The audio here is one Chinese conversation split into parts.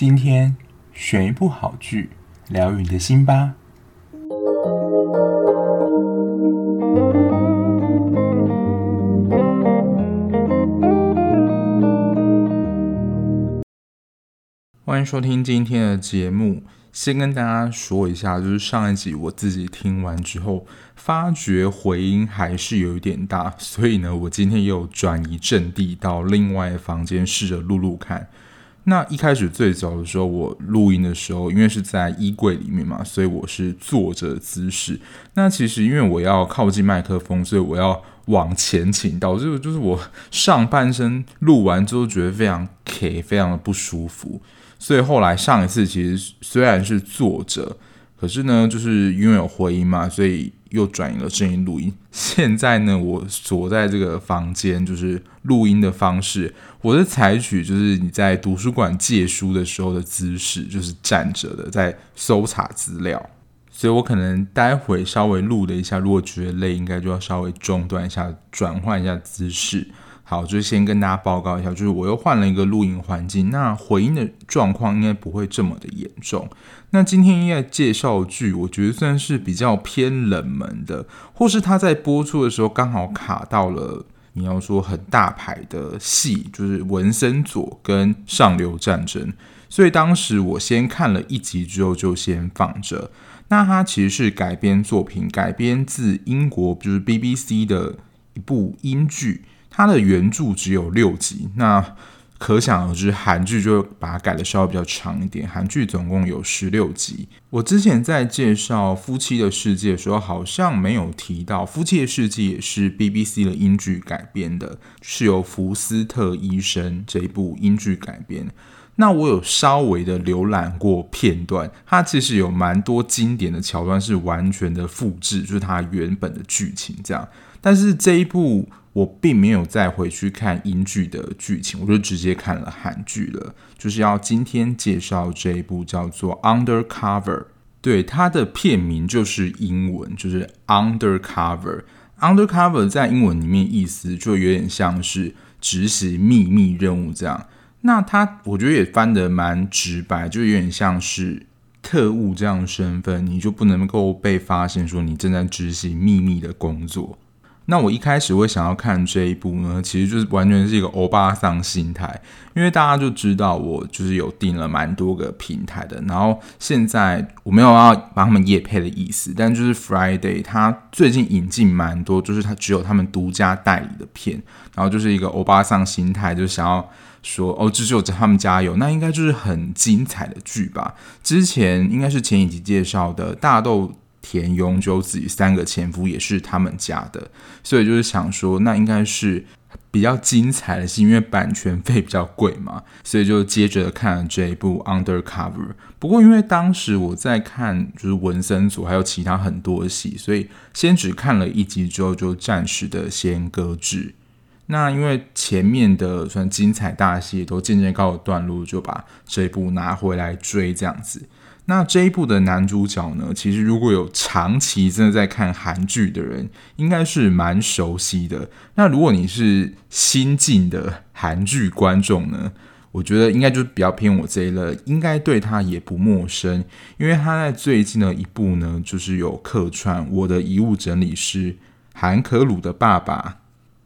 今天选一部好剧，疗愈你的心吧。欢迎收听今天的节目。先跟大家说一下，就是上一集我自己听完之后，发觉回音还是有一点大，所以呢，我今天又转移阵地到另外房间试着录录看。那一开始最早的时候，我录音的时候，因为是在衣柜里面嘛，所以我是坐着姿势。那其实因为我要靠近麦克风，所以我要往前倾，导致就是我上半身录完之后觉得非常 K，非常的不舒服。所以后来上一次其实虽然是坐着，可是呢，就是因为有回音嘛，所以又转移了声音录音。现在呢，我所在这个房间，就是录音的方式，我是采取就是你在图书馆借书的时候的姿势，就是站着的，在搜查资料。所以我可能待会稍微录了一下，如果觉得累，应该就要稍微中断一下，转换一下姿势。好，就是先跟大家报告一下，就是我又换了一个录音环境，那回音的状况应该不会这么的严重。那今天应该介绍剧，我觉得算是比较偏冷门的，或是他在播出的时候刚好卡到了你要说很大牌的戏，就是文森佐跟上流战争，所以当时我先看了一集之后就先放着。那它其实是改编作品，改编自英国就是 BBC 的一部英剧。它的原著只有六集，那可想而知，韩剧就把它改的稍微比较长一点。韩剧总共有十六集。我之前在介绍《夫妻的世界》的时候，好像没有提到，《夫妻的世界》也是 BBC 的英剧改编的，是由福斯特医生这一部英剧改编。那我有稍微的浏览过片段，它其实有蛮多经典的桥段是完全的复制，就是它原本的剧情这样。但是这一部。我并没有再回去看英剧的剧情，我就直接看了韩剧了。就是要今天介绍这一部叫做《Undercover》，对，它的片名就是英文，就是 Undercover。Undercover 在英文里面意思就有点像是执行秘密任务这样。那它我觉得也翻得蛮直白，就有点像是特务这样的身份，你就不能够被发现说你正在执行秘密的工作。那我一开始会想要看这一部呢，其实就是完全是一个欧巴桑心态，因为大家就知道我就是有订了蛮多个平台的，然后现在我没有要帮他们夜配的意思，但就是 Friday 他最近引进蛮多，就是他只有他们独家代理的片，然后就是一个欧巴桑心态，就想要说哦，这只有他们家有，那应该就是很精彩的剧吧。之前应该是前一集介绍的大豆。田永久子三个前夫也是他们家的，所以就是想说，那应该是比较精彩的戏，因为版权费比较贵嘛，所以就接着看了这一部《Undercover》。不过因为当时我在看就是文森组还有其他很多戏，所以先只看了一集之后就暂时的先搁置。那因为前面的算精彩大戏都渐渐告一段落，就把这一部拿回来追这样子。那这一部的男主角呢，其实如果有长期真的在看韩剧的人，应该是蛮熟悉的。那如果你是新进的韩剧观众呢，我觉得应该就比较偏我这一类，应该对他也不陌生，因为他在最近的一部呢，就是有客串《我的遗物整理师》韩可鲁的爸爸。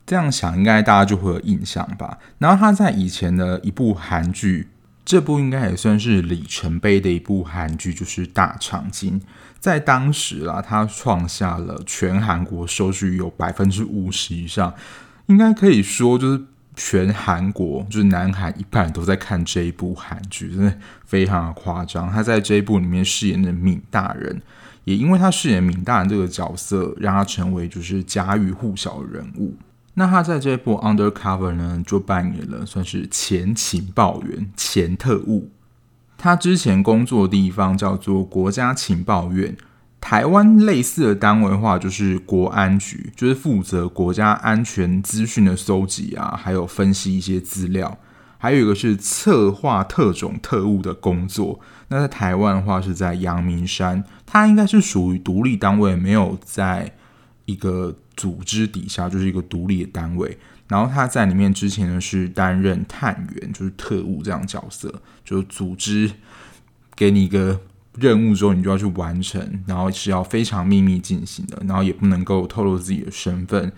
这样想，应该大家就会有印象吧。然后他在以前的一部韩剧。这部应该也算是里程碑的一部韩剧，就是《大长今》。在当时啦，它创下了全韩国收视率有百分之五十以上，应该可以说就是全韩国就是南韩一半都在看这一部韩剧，真的非常的夸张。他在这一部里面饰演的闵大人，也因为他饰演闵大人这个角色，让他成为就是家喻户晓的人物。那他在这部 Undercover 呢，就扮演了算是前情报员、前特务。他之前工作的地方叫做国家情报院，台湾类似的单位的话就是国安局，就是负责国家安全资讯的搜集啊，还有分析一些资料。还有一个是策划特种特务的工作。那在台湾的话是在阳明山，它应该是属于独立单位，没有在一个。组织底下就是一个独立的单位，然后他在里面之前呢是担任探员，就是特务这样角色，就组织给你一个任务之后，你就要去完成，然后是要非常秘密进行的，然后也不能够透露自己的身份，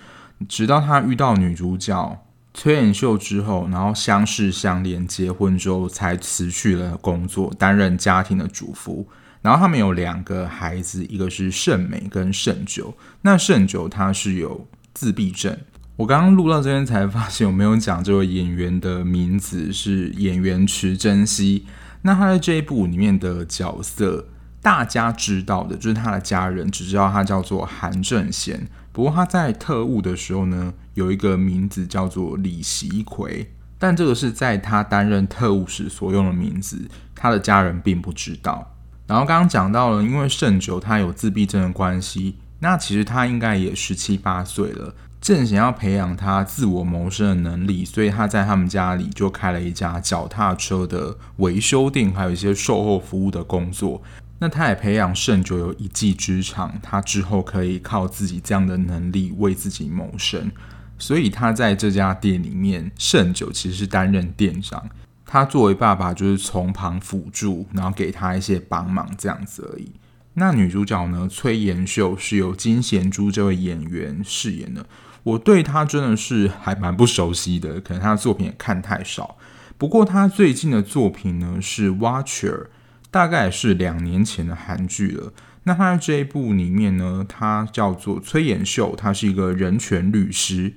直到他遇到女主角崔妍秀之后，然后相识相恋，结婚之后才辞去了工作，担任家庭的主妇。然后他们有两个孩子，一个是圣美跟圣九。那圣九他是有自闭症。我刚刚录到这边才发现我没有讲这位演员的名字是演员池珍熙。那他在这一部里面的角色，大家知道的就是他的家人只知道他叫做韩正贤。不过他在特务的时候呢，有一个名字叫做李习奎，但这个是在他担任特务时所用的名字，他的家人并不知道。然后刚刚讲到了，因为圣九他有自闭症的关系，那其实他应该也十七八岁了，正想要培养他自我谋生的能力，所以他在他们家里就开了一家脚踏车的维修店，还有一些售后服务的工作。那他也培养圣九有一技之长，他之后可以靠自己这样的能力为自己谋生。所以他在这家店里面，圣九其实是担任店长。他作为爸爸，就是从旁辅助，然后给他一些帮忙这样子而已。那女主角呢？崔妍秀是由金贤珠这位演员饰演的。我对她真的是还蛮不熟悉的，可能她的作品也看太少。不过她最近的作品呢是《Watcher》，大概是两年前的韩剧了。那她在这一部里面呢，她叫做崔妍秀，她是一个人权律师。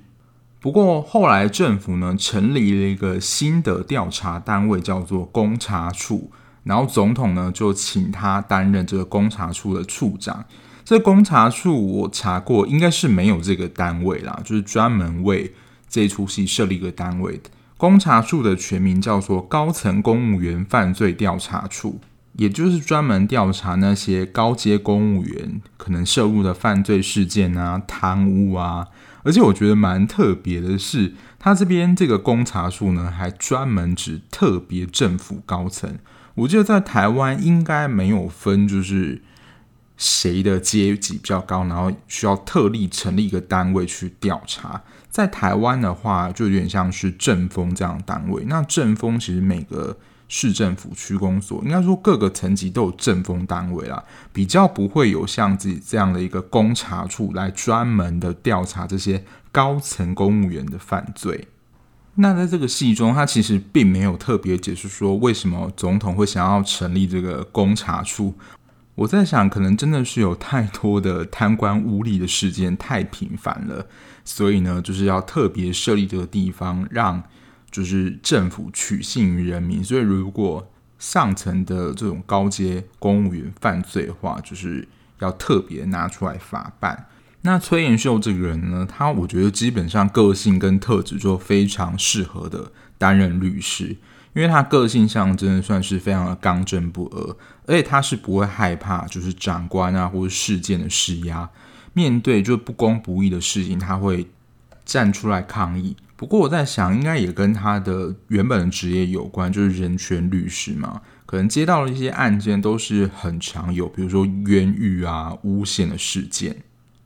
不过后来政府呢成立了一个新的调查单位，叫做公查处，然后总统呢就请他担任这个公查处的处长。这公查处我查过，应该是没有这个单位啦，就是专门为这出戏设立一个单位的。公查处的全名叫做高层公务员犯罪调查处，也就是专门调查那些高阶公务员可能涉入的犯罪事件啊、贪污啊。而且我觉得蛮特别的是，他这边这个公查处呢，还专门指特别政府高层。我记得在台湾应该没有分，就是谁的阶级比较高，然后需要特例成立一个单位去调查。在台湾的话，就有点像是政风这样的单位。那政风其实每个。市政府区公所，应该说各个层级都有政风单位啦，比较不会有像自己这样的一个公查处来专门的调查这些高层公务员的犯罪。那在这个戏中，他其实并没有特别解释说为什么总统会想要成立这个公查处。我在想，可能真的是有太多的贪官污吏的事件太频繁了，所以呢，就是要特别设立这个地方让。就是政府取信于人民，所以如果上层的这种高阶公务员犯罪的话，就是要特别拿出来法办。那崔延秀这个人呢，他我觉得基本上个性跟特质就非常适合的担任律师，因为他个性上真的算是非常的刚正不阿，而且他是不会害怕就是长官啊或者事件的施压，面对就不公不义的事情，他会站出来抗议。不过我在想，应该也跟他的原本的职业有关，就是人权律师嘛。可能接到了一些案件，都是很常有，比如说冤狱啊、诬陷的事件。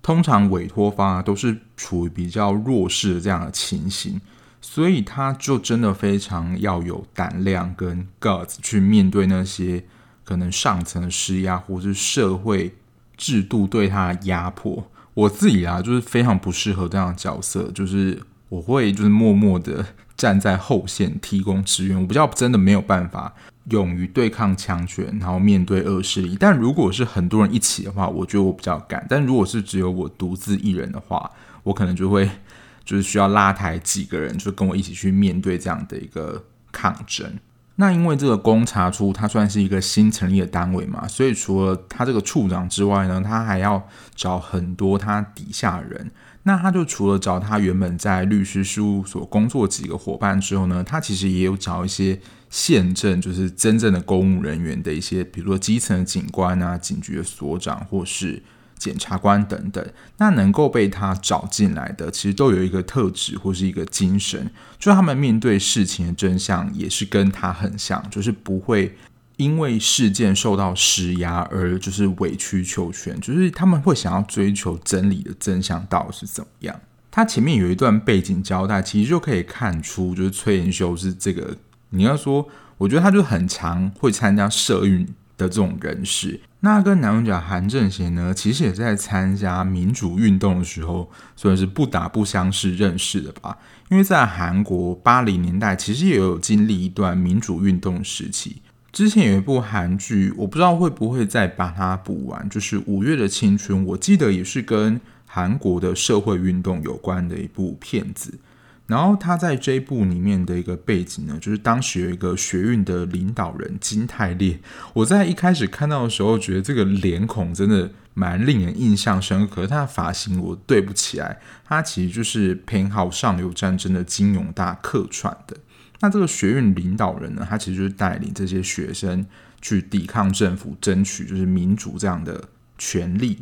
通常委托方啊，都是处于比较弱势的这样的情形，所以他就真的非常要有胆量跟 guts 去面对那些可能上层的施压，或是社会制度对他的压迫。我自己啊，就是非常不适合这样的角色，就是。我会就是默默的站在后线提供支援，我比较真的没有办法勇于对抗强权，然后面对恶势力。但如果是很多人一起的话，我觉得我比较敢。但如果是只有我独自一人的话，我可能就会就是需要拉抬几个人，就跟我一起去面对这样的一个抗争。那因为这个公查处它算是一个新成立的单位嘛，所以除了他这个处长之外呢，他还要找很多他底下人。那他就除了找他原本在律师事务所工作几个伙伴之后呢，他其实也有找一些现正就是真正的公务人员的一些，比如说基层的警官啊、警局的所长或是检察官等等。那能够被他找进来的，其实都有一个特质或是一个精神，就他们面对事情的真相也是跟他很像，就是不会。因为事件受到施压而就是委曲求全，就是他们会想要追求真理的真相到底是怎么样。他前面有一段背景交代，其实就可以看出，就是崔延修是这个，你要说，我觉得他就很常会参加社运的这种人士。那跟男主角韩正贤呢，其实也在参加民主运动的时候，算是不打不相识认识的吧。因为在韩国八零年代，其实也有经历一段民主运动时期。之前有一部韩剧，我不知道会不会再把它补完，就是《五月的青春》，我记得也是跟韩国的社会运动有关的一部片子。然后他在这一部里面的一个背景呢，就是当时有一个学运的领导人金泰烈。我在一开始看到的时候，觉得这个脸孔真的蛮令人印象深刻，可是他的发型我对不起来，他其实就是偏好上流战争的金永大客串的。那这个学院领导人呢，他其实就是带领这些学生去抵抗政府，争取就是民主这样的权利。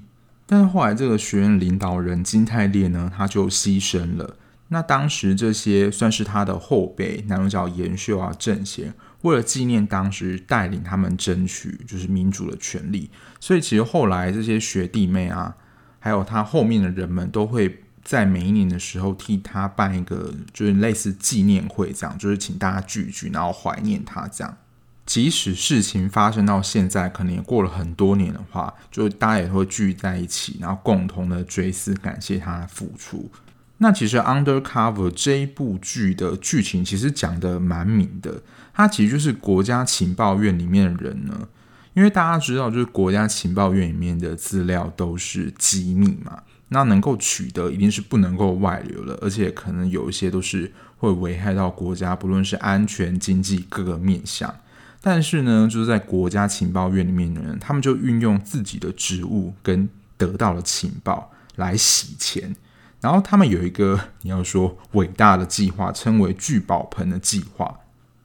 但是后来这个学院领导人金泰烈呢，他就牺牲了。那当时这些算是他的后辈，男主角延秀啊、正贤，为了纪念当时带领他们争取就是民主的权利，所以其实后来这些学弟妹啊，还有他后面的人们都会。在每一年的时候，替他办一个就是类似纪念会，这样就是请大家聚聚，然后怀念他这样。即使事情发生到现在，可能也过了很多年的话，就大家也会聚在一起，然后共同的追思感谢他的付出。那其实《Undercover》这一部剧的剧情其实讲得蛮明的，他其实就是国家情报院里面的人呢，因为大家知道，就是国家情报院里面的资料都是机密嘛。那能够取得一定是不能够外流的，而且可能有一些都是会危害到国家，不论是安全、经济各个面向。但是呢，就是在国家情报院里面的人，他们就运用自己的职务跟得到的情报来洗钱。然后他们有一个你要说伟大的计划，称为“聚宝盆”的计划。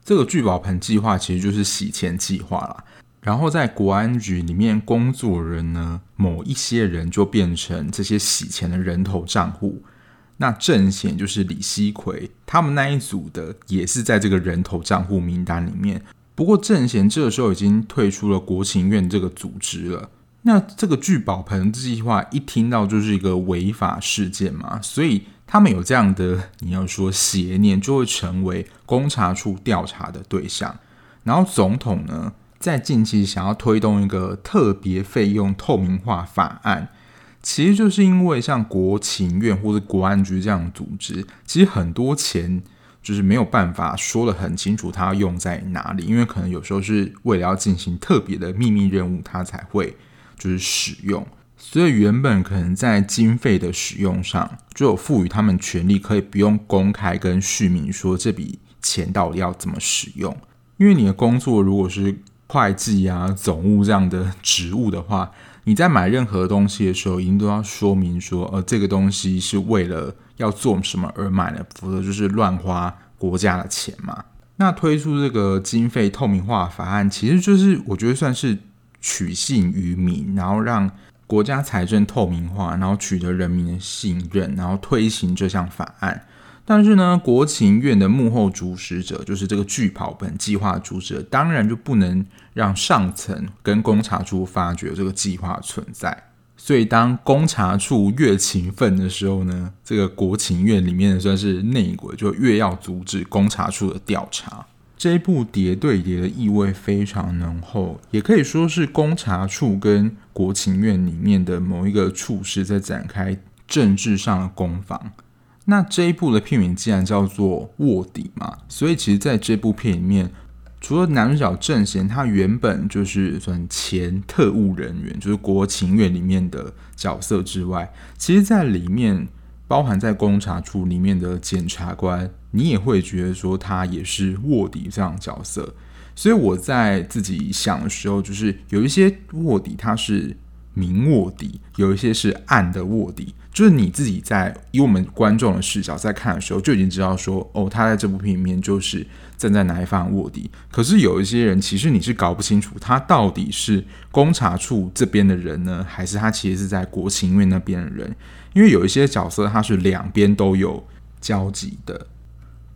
这个“聚宝盆”计划其实就是洗钱计划啦。然后在国安局里面工作人呢，某一些人就变成这些洗钱的人头账户。那正贤就是李希奎，他们那一组的也是在这个人头账户名单里面。不过正贤这个时候已经退出了国情院这个组织了。那这个聚宝盆计划一听到就是一个违法事件嘛，所以他们有这样的你要说邪念，就会成为公查处调查的对象。然后总统呢，在近期想要推动一个特别费用透明化法案，其实就是因为像国情院或者国安局这样的组织，其实很多钱就是没有办法说得很清楚，它要用在哪里，因为可能有时候是为了要进行特别的秘密任务，它才会就是使用，所以原本可能在经费的使用上就有赋予他们权利，可以不用公开跟市民说这笔钱到底要怎么使用，因为你的工作如果是。会计啊，总务这样的职务的话，你在买任何东西的时候，一定都要说明说，呃，这个东西是为了要做什么而买的，否则就是乱花国家的钱嘛。那推出这个经费透明化法案，其实就是我觉得算是取信于民，然后让国家财政透明化，然后取得人民的信任，然后推行这项法案。但是呢，国情院的幕后主使者，就是这个巨跑本计划主使者，当然就不能让上层跟公查处发觉这个计划存在。所以，当公查处越勤奋的时候呢，这个国情院里面的算是内鬼，就越要阻止公查处的调查。这一部谍对谍的意味非常浓厚，也可以说是公查处跟国情院里面的某一个处室在展开政治上的攻防。那这一部的片名既然叫做卧底嘛，所以其实在这部片里面，除了男主角正贤，他原本就是算前特务人员，就是国情院里面的角色之外，其实在里面包含在公查处里面的检察官，你也会觉得说他也是卧底这样的角色。所以我在自己想的时候，就是有一些卧底他是。明卧底，有一些是暗的卧底，就是你自己在以我们观众的视角在看的时候，就已经知道说，哦，他在这部片里面就是站在哪一方卧底。可是有一些人，其实你是搞不清楚他到底是公查处这边的人呢，还是他其实是在国情院那边的人，因为有一些角色他是两边都有交集的。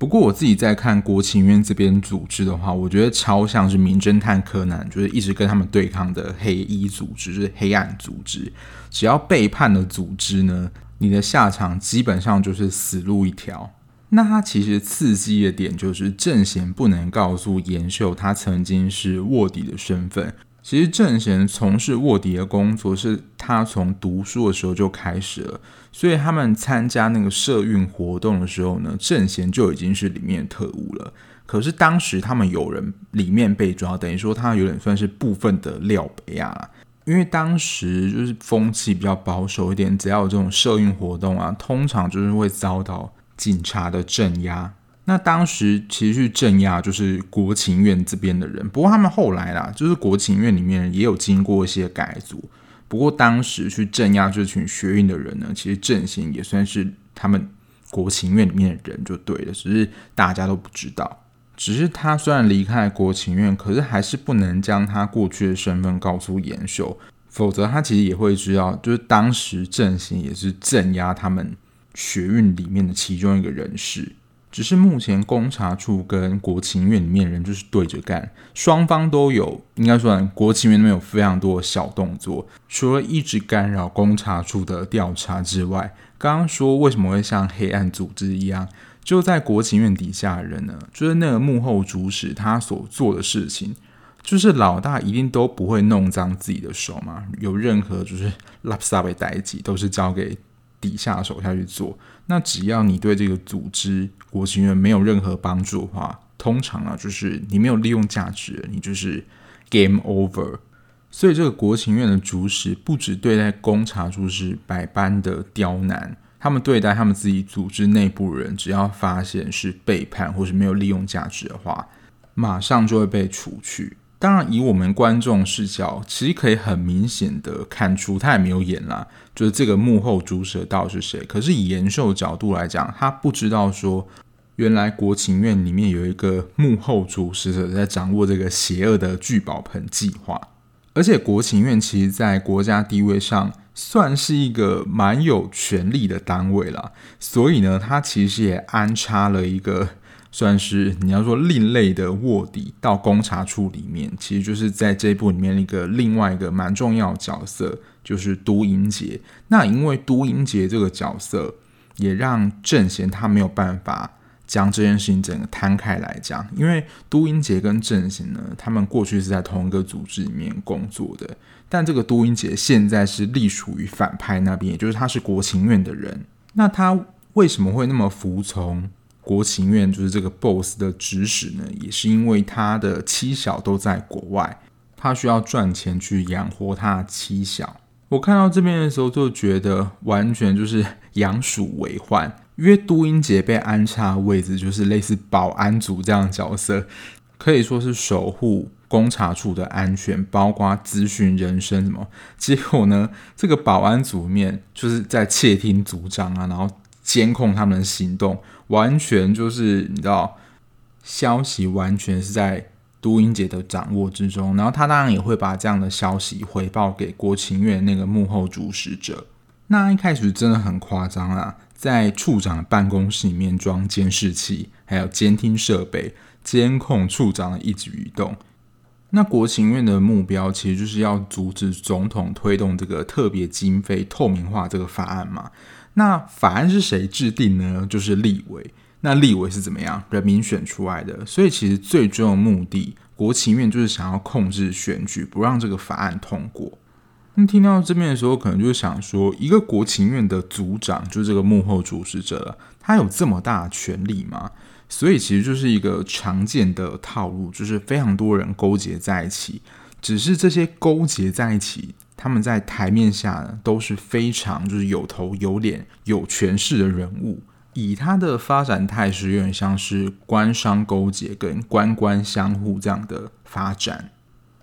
不过我自己在看国情院这边组织的话，我觉得超像是名侦探柯南，就是一直跟他们对抗的黑衣组织，是黑暗组织。只要背叛了组织呢，你的下场基本上就是死路一条。那他其实刺激的点就是正贤不能告诉妍秀他曾经是卧底的身份。其实正贤从事卧底的工作是他从读书的时候就开始了，所以他们参加那个社运活动的时候呢，正贤就已经是里面的特务了。可是当时他们有人里面被抓，等于说他有点算是部分的料杯啊，因为当时就是风气比较保守一点，只要有这种社运活动啊，通常就是会遭到警察的镇压。那当时其实去镇压就是国情院这边的人，不过他们后来啦，就是国情院里面也有经过一些改组。不过当时去镇压这群学运的人呢，其实正贤也算是他们国情院里面的人就对了，只是大家都不知道。只是他虽然离开国情院，可是还是不能将他过去的身份告诉妍秀，否则他其实也会知道，就是当时正贤也是镇压他们学运里面的其中一个人士。只是目前公查处跟国情院里面人就是对着干，双方都有，应该说国情院那边有非常多的小动作，除了一直干扰公查处的调查之外，刚刚说为什么会像黑暗组织一样，就在国情院底下的人呢？就是那个幕后主使他所做的事情，就是老大一定都不会弄脏自己的手嘛，有任何就是垃圾的代志都是交给。底下手下去做，那只要你对这个组织国情院没有任何帮助的话，通常啊就是你没有利用价值，你就是 game over。所以这个国情院的主使不只对待公查处是百般的刁难，他们对待他们自己组织内部人，只要发现是背叛或是没有利用价值的话，马上就会被除去。当然，以我们观众视角，其实可以很明显的看出，他也没有演啦，就是这个幕后主使到底是谁。可是以延秀角度来讲，他不知道说，原来国情院里面有一个幕后主使者在掌握这个邪恶的聚宝盆计划。而且国情院其实在国家地位上算是一个蛮有权力的单位啦，所以呢，他其实也安插了一个。算是你要说另类的卧底到公察处里面，其实就是在这一部里面一个另外一个蛮重要的角色，就是都英杰。那因为都英杰这个角色，也让正贤他没有办法将这件事情整个摊开来讲，因为都英杰跟正贤呢，他们过去是在同一个组织里面工作的，但这个都英杰现在是隶属于反派那边，也就是他是国情院的人。那他为什么会那么服从？国情院就是这个 boss 的指使呢，也是因为他的妻小都在国外，他需要赚钱去养活他的妻小。我看到这边的时候就觉得完全就是养鼠为患，因为都英杰被安插的位置就是类似保安组这样的角色，可以说是守护公查处的安全，包括资讯、人生什么。结果呢，这个保安组面就是在窃听组长啊，然后。监控他们的行动，完全就是你知道，消息完全是在都英杰的掌握之中。然后他当然也会把这样的消息回报给国情院那个幕后主使者。那一开始真的很夸张啊，在处长的办公室里面装监视器，还有监听设备，监控处长的一举一动。那国情院的目标其实就是要阻止总统推动这个特别经费透明化这个法案嘛。那法案是谁制定呢？就是立委。那立委是怎么样？人民选出来的。所以其实最终的目的，国情院就是想要控制选举，不让这个法案通过。那听到这边的时候，可能就想说，一个国情院的组长，就是这个幕后主使者，他有这么大的权力吗？所以其实就是一个常见的套路，就是非常多人勾结在一起，只是这些勾结在一起。他们在台面下呢，都是非常就是有头有脸、有权势的人物。以他的发展态势，有点像是官商勾结跟官官相护这样的发展。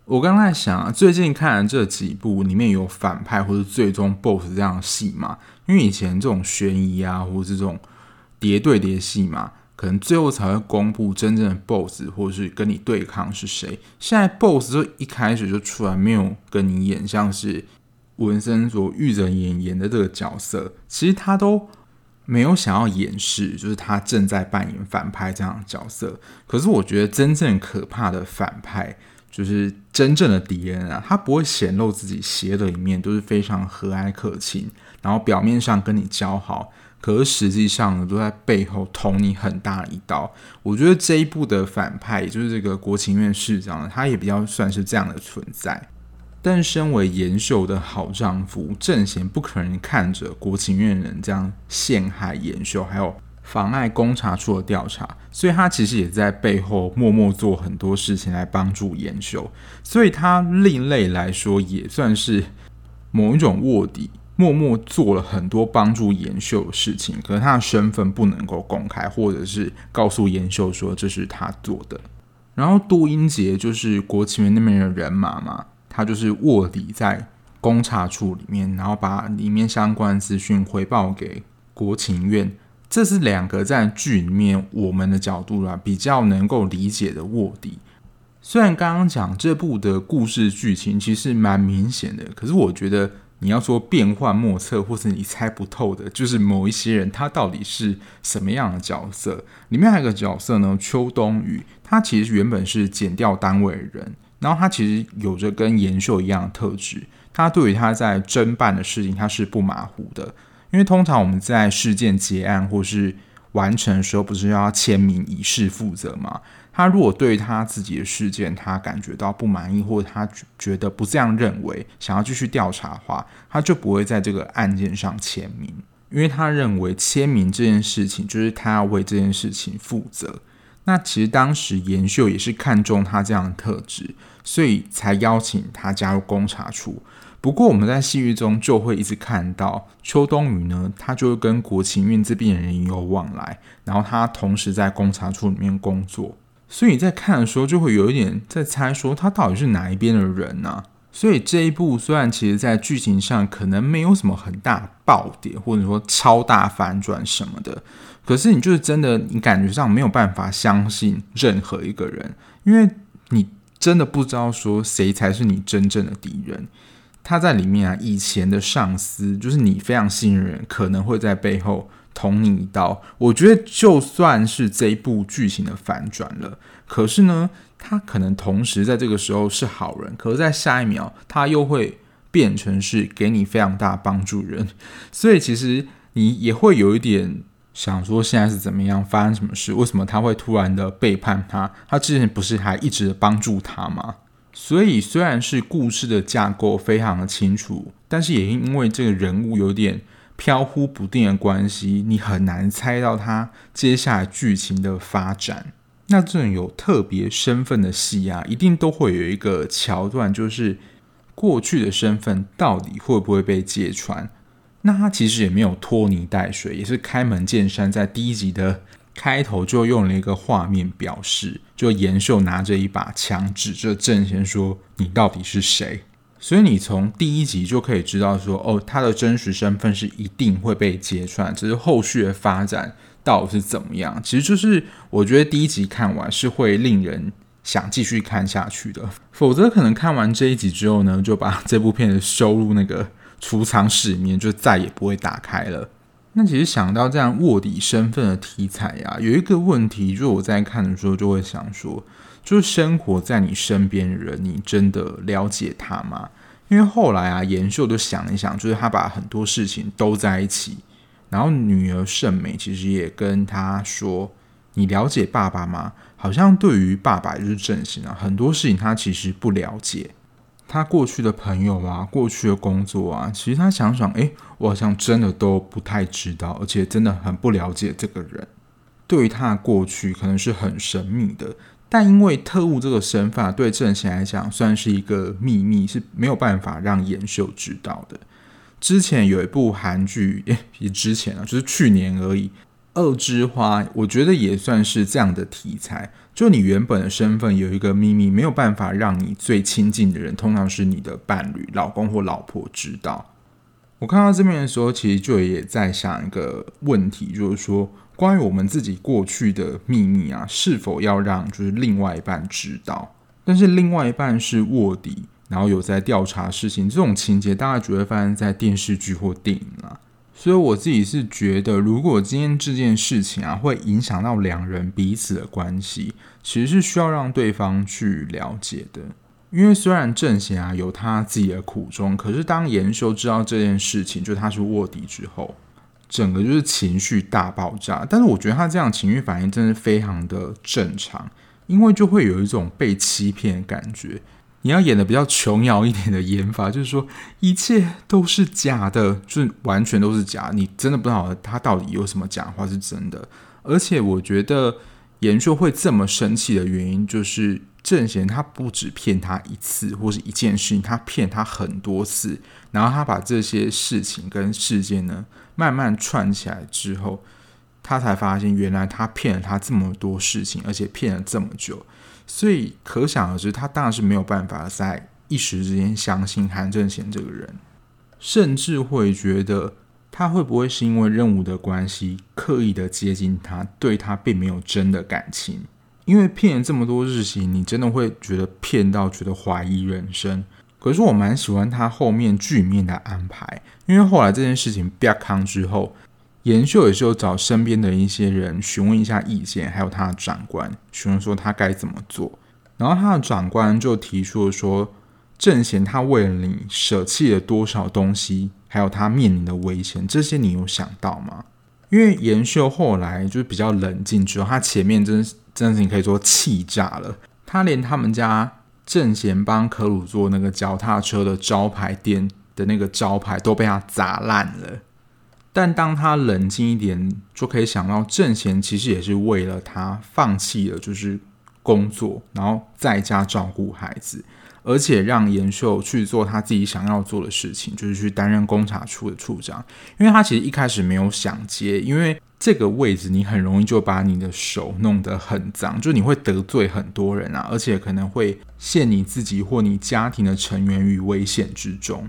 我刚才想啊，最近看了这几部里面有反派或者最终 BOSS 这样的戏嘛，因为以前这种悬疑啊，或者这种谍对谍戏嘛。可能最后才会公布真正的 BOSS，或是跟你对抗是谁。现在 BOSS 就一开始就出来，没有跟你演，像是文森佐玉人演演的这个角色，其实他都没有想要掩饰，就是他正在扮演反派这样的角色。可是我觉得真正可怕的反派，就是真正的敌人啊，他不会显露自己邪的一面，都是非常和蔼可亲，然后表面上跟你交好，可是实际上呢，都在背后捅你很大一刀。我觉得这一部的反派，也就是这个国情院市长，他也比较算是这样的存在。但身为延秀的好丈夫，郑贤不可能看着国情院人这样陷害延秀，还有。妨碍公察处的调查，所以他其实也在背后默默做很多事情来帮助延秀，所以他另类来说也算是某一种卧底，默默做了很多帮助延秀的事情，可是他的身份不能够公开，或者是告诉延秀说这是他做的。然后杜英杰就是国情院那边的人马嘛，他就是卧底在公察处里面，然后把里面相关资讯回报给国情院。这是两个在剧里面我们的角度啦，比较能够理解的卧底。虽然刚刚讲这部的故事剧情其实蛮明显的，可是我觉得你要说变幻莫测，或是你猜不透的，就是某一些人他到底是什么样的角色。里面还有一个角色呢，邱冬雨，他其实原本是剪掉单位的人，然后他其实有着跟延秀一样的特质，他对于他在侦办的事情他是不马虎的。因为通常我们在事件结案或是完成的时候，不是要签名以示负责吗？他如果对他自己的事件他感觉到不满意，或者他觉得不这样认为，想要继续调查的话，他就不会在这个案件上签名，因为他认为签名这件事情就是他要为这件事情负责。那其实当时严秀也是看中他这样的特质，所以才邀请他加入公查处。不过我们在戏剧中就会一直看到邱冬雨呢，他就会跟国情院这边的人有往来，然后他同时在公察处里面工作，所以你在看的时候就会有一点在猜说他到底是哪一边的人呢？所以这一部虽然其实在剧情上可能没有什么很大爆点，或者说超大反转什么的，可是你就是真的你感觉上没有办法相信任何一个人，因为你真的不知道说谁才是你真正的敌人。他在里面啊，以前的上司就是你非常信任，可能会在背后捅你一刀。我觉得就算是这一部剧情的反转了，可是呢，他可能同时在这个时候是好人，可是在下一秒他又会变成是给你非常大帮助人。所以其实你也会有一点想说，现在是怎么样，发生什么事？为什么他会突然的背叛他？他之前不是还一直帮助他吗？所以虽然是故事的架构非常的清楚，但是也因为这个人物有点飘忽不定的关系，你很难猜到他接下来剧情的发展。那这种有特别身份的戏啊，一定都会有一个桥段，就是过去的身份到底会不会被揭穿？那他其实也没有拖泥带水，也是开门见山，在第一集的。开头就用了一个画面表示，就延秀拿着一把枪指着郑贤说：“你到底是谁？”所以你从第一集就可以知道说，哦，他的真实身份是一定会被揭穿，只是后续的发展到底是怎么样？其实就是我觉得第一集看完是会令人想继续看下去的，否则可能看完这一集之后呢，就把这部片子收入那个储藏室里面，就再也不会打开了。那其实想到这样卧底身份的题材、啊，有一个问题，就是我在看的时候就会想说，就是生活在你身边的人，你真的了解他吗？因为后来啊，延秀就想一想，就是他把很多事情都在一起，然后女儿胜美其实也跟他说：“你了解爸爸吗？”好像对于爸爸就是郑贤啊，很多事情他其实不了解。他过去的朋友啊，过去的工作啊，其实他想想，诶，我好像真的都不太知道，而且真的很不了解这个人。对于他的过去，可能是很神秘的，但因为特务这个身份对郑贤来讲算是一个秘密，是没有办法让延秀知道的。之前有一部韩剧，也之前啊，就是去年而已。恶之花，我觉得也算是这样的题材。就你原本的身份有一个秘密，没有办法让你最亲近的人，通常是你的伴侣、老公或老婆知道。我看到这边的时候，其实就也在想一个问题，就是说，关于我们自己过去的秘密啊，是否要让就是另外一半知道？但是另外一半是卧底，然后有在调查事情，这种情节大概只会发生在电视剧或电影。所以我自己是觉得，如果今天这件事情啊会影响到两人彼此的关系，其实是需要让对方去了解的。因为虽然正贤啊有他自己的苦衷，可是当严修知道这件事情，就他是卧底之后，整个就是情绪大爆炸。但是我觉得他这样情绪反应真的非常的正常，因为就会有一种被欺骗的感觉。你要演的比较琼瑶一点的演法，就是说一切都是假的，就是完全都是假。你真的不知道他到底有什么假话是真的。而且我觉得严秀会这么生气的原因，就是。正贤他不止骗他一次或是一件事情，他骗他很多次，然后他把这些事情跟事件呢慢慢串起来之后，他才发现原来他骗了他这么多事情，而且骗了这么久，所以可想而知，他当然是没有办法在一时之间相信韩正贤这个人，甚至会觉得他会不会是因为任务的关系刻意的接近他，对他并没有真的感情。因为骗了这么多日期，你真的会觉得骗到觉得怀疑人生。可是我蛮喜欢他后面剧面的安排，因为后来这件事情曝光之后，严秀也是有找身边的一些人询问一下意见，还有他的长官询问说他该怎么做。然后他的长官就提出了说，正贤他为了你舍弃了多少东西，还有他面临的危险，这些你有想到吗？因为严秀后来就比较冷静之后，他前面真。真的，你可以说气炸了。他连他们家正贤帮可鲁做那个脚踏车的招牌店的那个招牌都被他砸烂了。但当他冷静一点，就可以想到正贤其实也是为了他放弃了就是工作，然后在家照顾孩子，而且让严秀去做他自己想要做的事情，就是去担任公察处的处长。因为他其实一开始没有想接，因为。这个位置你很容易就把你的手弄得很脏，就你会得罪很多人啊，而且可能会陷你自己或你家庭的成员于危险之中。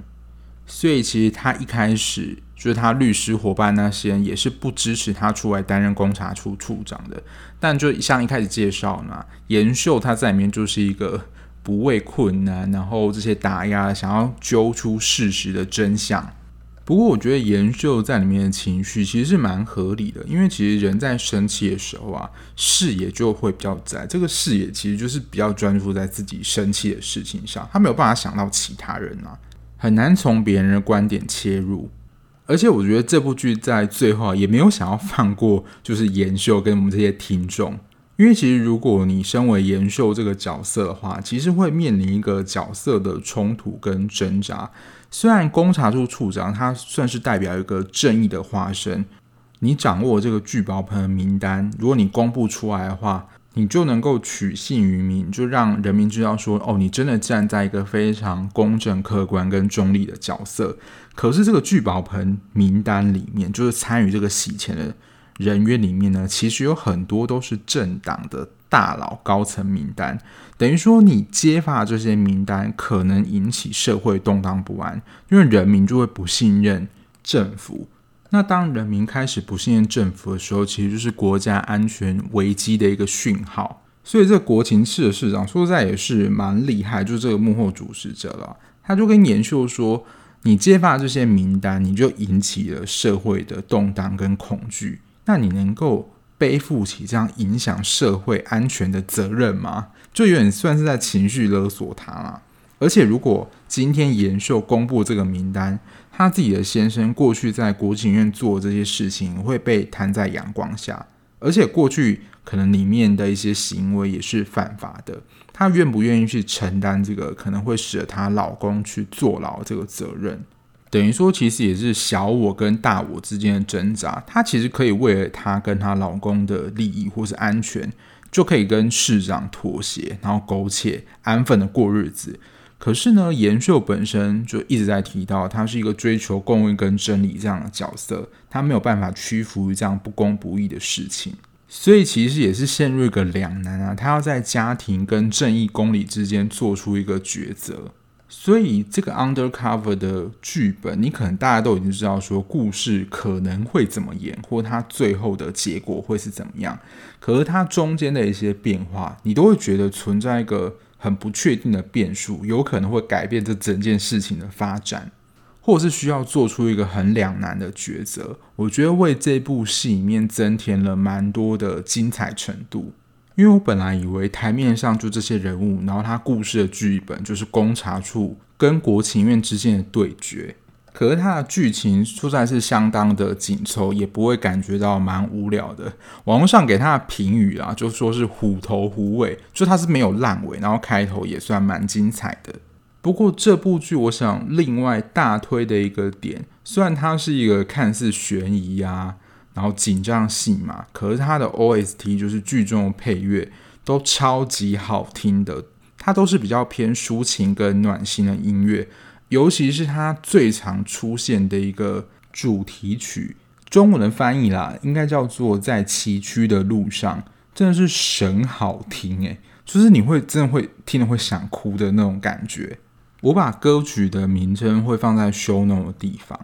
所以其实他一开始就是他律师伙伴那些人也是不支持他出来担任公察处处长的。但就像一开始介绍嘛，严秀他在里面就是一个 不畏困难，然后这些打压，想要揪出事实的真相。不过我觉得严秀在里面的情绪其实是蛮合理的，因为其实人在生气的时候啊，视野就会比较窄。这个视野其实就是比较专注在自己生气的事情上，他没有办法想到其他人啊，很难从别人的观点切入。而且我觉得这部剧在最后也没有想要放过，就是严秀跟我们这些听众，因为其实如果你身为严秀这个角色的话，其实会面临一个角色的冲突跟挣扎。虽然公察处处长他算是代表一个正义的化身，你掌握这个聚宝盆的名单，如果你公布出来的话，你就能够取信于民，就让人民知道说，哦，你真的站在一个非常公正、客观跟中立的角色。可是这个聚宝盆名单里面，就是参与这个洗钱的人员里面呢，其实有很多都是政党的。大佬高层名单，等于说你揭发这些名单，可能引起社会动荡不安，因为人民就会不信任政府。那当人民开始不信任政府的时候，其实就是国家安全危机的一个讯号。所以这国情室的市长说实在也是蛮厉害，就是这个幕后主使者了。他就跟严秀说：“你揭发这些名单，你就引起了社会的动荡跟恐惧，那你能够？”背负起这样影响社会安全的责任吗？就有点算是在情绪勒索他了。而且，如果今天严秀公布这个名单，他自己的先生过去在国情院做这些事情会被摊在阳光下，而且过去可能里面的一些行为也是犯法的。她愿不愿意去承担这个可能会使得她老公去坐牢这个责任？等于说，其实也是小我跟大我之间的挣扎。她其实可以为了她跟她老公的利益或是安全，就可以跟市长妥协，然后苟且安分的过日子。可是呢，延秀本身就一直在提到，她是一个追求公义跟真理这样的角色，她没有办法屈服于这样不公不义的事情，所以其实也是陷入一个两难啊。她要在家庭跟正义公理之间做出一个抉择。所以这个 undercover 的剧本，你可能大家都已经知道，说故事可能会怎么演，或它最后的结果会是怎么样。可是它中间的一些变化，你都会觉得存在一个很不确定的变数，有可能会改变这整件事情的发展。或是需要做出一个很两难的抉择，我觉得为这部戏里面增添了蛮多的精彩程度。因为我本来以为台面上就这些人物，然后他故事的剧本就是公查处跟国情院之间的对决，可是他的剧情出在是相当的紧凑，也不会感觉到蛮无聊的。网络上给他的评语啊，就说是虎头虎尾，就他是没有烂尾，然后开头也算蛮精彩的。不过这部剧，我想另外大推的一个点，虽然它是一个看似悬疑啊，然后紧张戏嘛，可是它的 OST 就是剧中的配乐都超级好听的，它都是比较偏抒情跟暖心的音乐，尤其是它最常出现的一个主题曲，中文的翻译啦，应该叫做在崎岖的路上，真的是神好听诶，就是你会真的会听了会想哭的那种感觉。我把歌曲的名称会放在 show n o 的地方，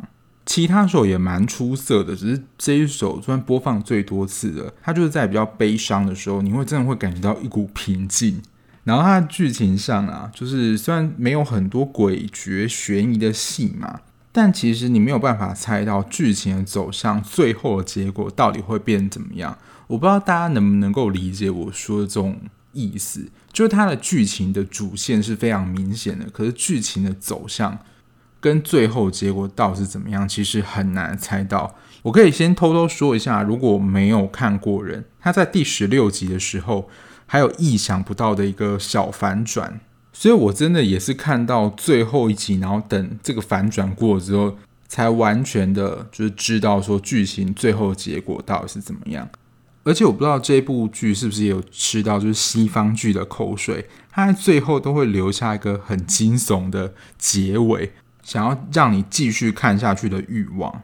其他首也蛮出色的，只是这一首虽然播放最多次的，它就是在比较悲伤的时候，你会真的会感觉到一股平静。然后它的剧情上啊，就是虽然没有很多诡谲悬疑的戏码，但其实你没有办法猜到剧情的走向，最后的结果到底会变怎么样。我不知道大家能不能够理解我说的这种。意思就是它的剧情的主线是非常明显的，可是剧情的走向跟最后结果到底是怎么样，其实很难猜到。我可以先偷偷说一下，如果没有看过人，他在第十六集的时候还有意想不到的一个小反转，所以我真的也是看到最后一集，然后等这个反转过了之后，才完全的就是知道说剧情最后结果到底是怎么样。而且我不知道这部剧是不是也有吃到就是西方剧的口水，它最后都会留下一个很惊悚的结尾，想要让你继续看下去的欲望。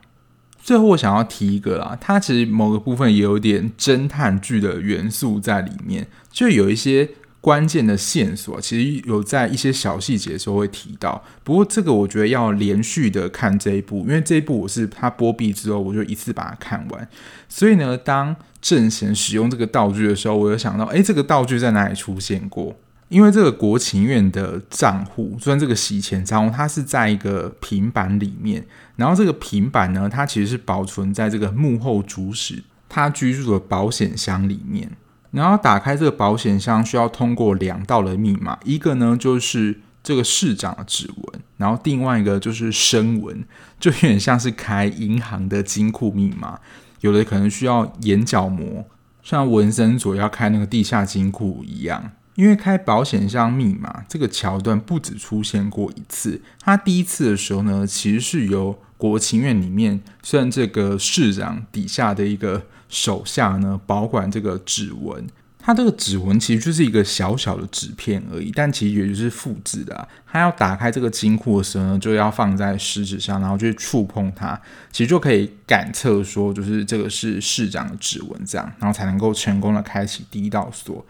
最后我想要提一个啦，它其实某个部分也有点侦探剧的元素在里面，就有一些。关键的线索其实有在一些小细节的时候会提到，不过这个我觉得要连续的看这一部，因为这一部我是它播毕之后我就一次把它看完，所以呢，当正贤使用这个道具的时候，我有想到，诶，这个道具在哪里出现过？因为这个国情院的账户，虽然这个洗钱账户它是在一个平板里面，然后这个平板呢，它其实是保存在这个幕后主使他居住的保险箱里面。然后打开这个保险箱需要通过两道的密码，一个呢就是这个市长的指纹，然后另外一个就是声纹，就有点像是开银行的金库密码，有的可能需要眼角膜，像文森佐要开那个地下金库一样。因为开保险箱密码这个桥段不止出现过一次，他第一次的时候呢，其实是由国情院里面，虽然这个市长底下的一个。手下呢，保管这个指纹，它这个指纹其实就是一个小小的纸片而已，但其实也就是复制的啊。它要打开这个金库的时候呢，就要放在食指上，然后去触碰它，其实就可以感测说，就是这个是市长的指纹，这样，然后才能够成功的开启第一道锁。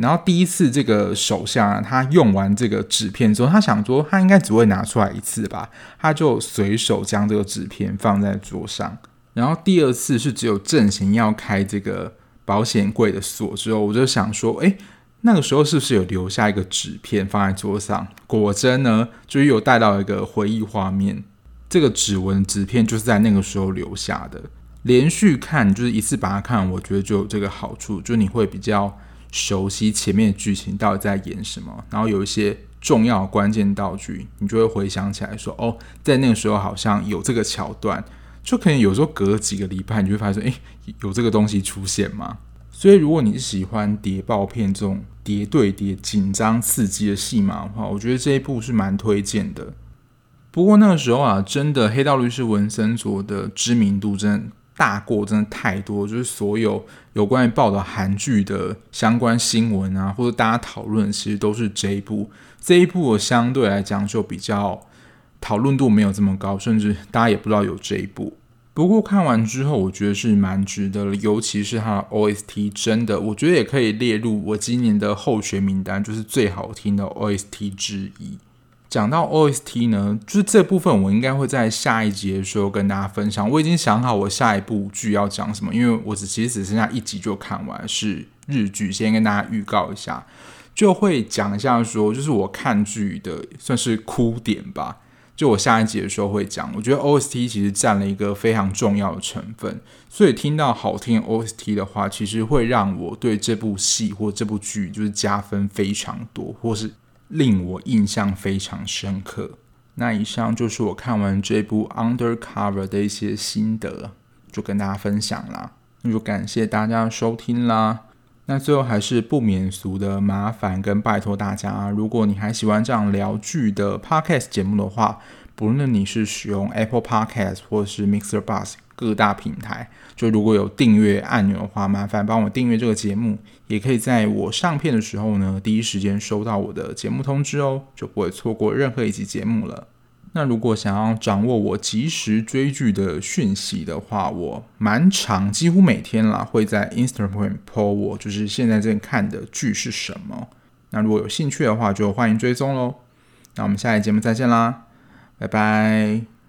然后第一次这个手下，他用完这个纸片之后，他想说他应该只会拿出来一次吧，他就随手将这个纸片放在桌上。然后第二次是只有正贤要开这个保险柜的锁之后，我就想说，哎，那个时候是不是有留下一个纸片放在桌上？果真呢，就有带到一个回忆画面。这个指纹纸片就是在那个时候留下的。连续看就是一次把它看，我觉得就有这个好处，就你会比较熟悉前面的剧情到底在演什么，然后有一些重要关键道具，你就会回想起来说，哦，在那个时候好像有这个桥段。就可能有时候隔几个礼拜，你就会发现，诶，有这个东西出现吗？所以，如果你是喜欢谍报片这种谍对谍、紧张刺激的戏码的话，我觉得这一部是蛮推荐的。不过那个时候啊，真的黑道律师文森佐的知名度真的大过真的太多，就是所有有关于报道韩剧的相关新闻啊，或者大家讨论，其实都是这一部。这一部我相对来讲就比较。讨论度没有这么高，甚至大家也不知道有这一部。不过看完之后，我觉得是蛮值得的，尤其是它 OST，真的，我觉得也可以列入我今年的候选名单，就是最好听的 OST 之一。讲到 OST 呢，就是这部分我应该会在下一集的时候跟大家分享。我已经想好我下一部剧要讲什么，因为我只其实只剩下一集就看完，是日剧，先跟大家预告一下，就会讲一下说，就是我看剧的算是哭点吧。就我下一集的时候会讲，我觉得 OST 其实占了一个非常重要的成分，所以听到好听 OST 的话，其实会让我对这部戏或这部剧就是加分非常多，或是令我印象非常深刻。那以上就是我看完这部 Undercover 的一些心得，就跟大家分享啦。那就感谢大家收听啦。那最后还是不免俗的麻烦跟拜托大家，如果你还喜欢这样聊剧的 Podcast 节目的话，不论你是使用 Apple Podcast 或是 Mixer Bus 各大平台，就如果有订阅按钮的话，麻烦帮我订阅这个节目，也可以在我上片的时候呢，第一时间收到我的节目通知哦，就不会错过任何一集节目了。那如果想要掌握我及时追剧的讯息的话，我蛮常，几乎每天啦，会在 Instagram po 我就是现在正看的剧是什么。那如果有兴趣的话，就欢迎追踪喽。那我们下一节目再见啦，拜拜。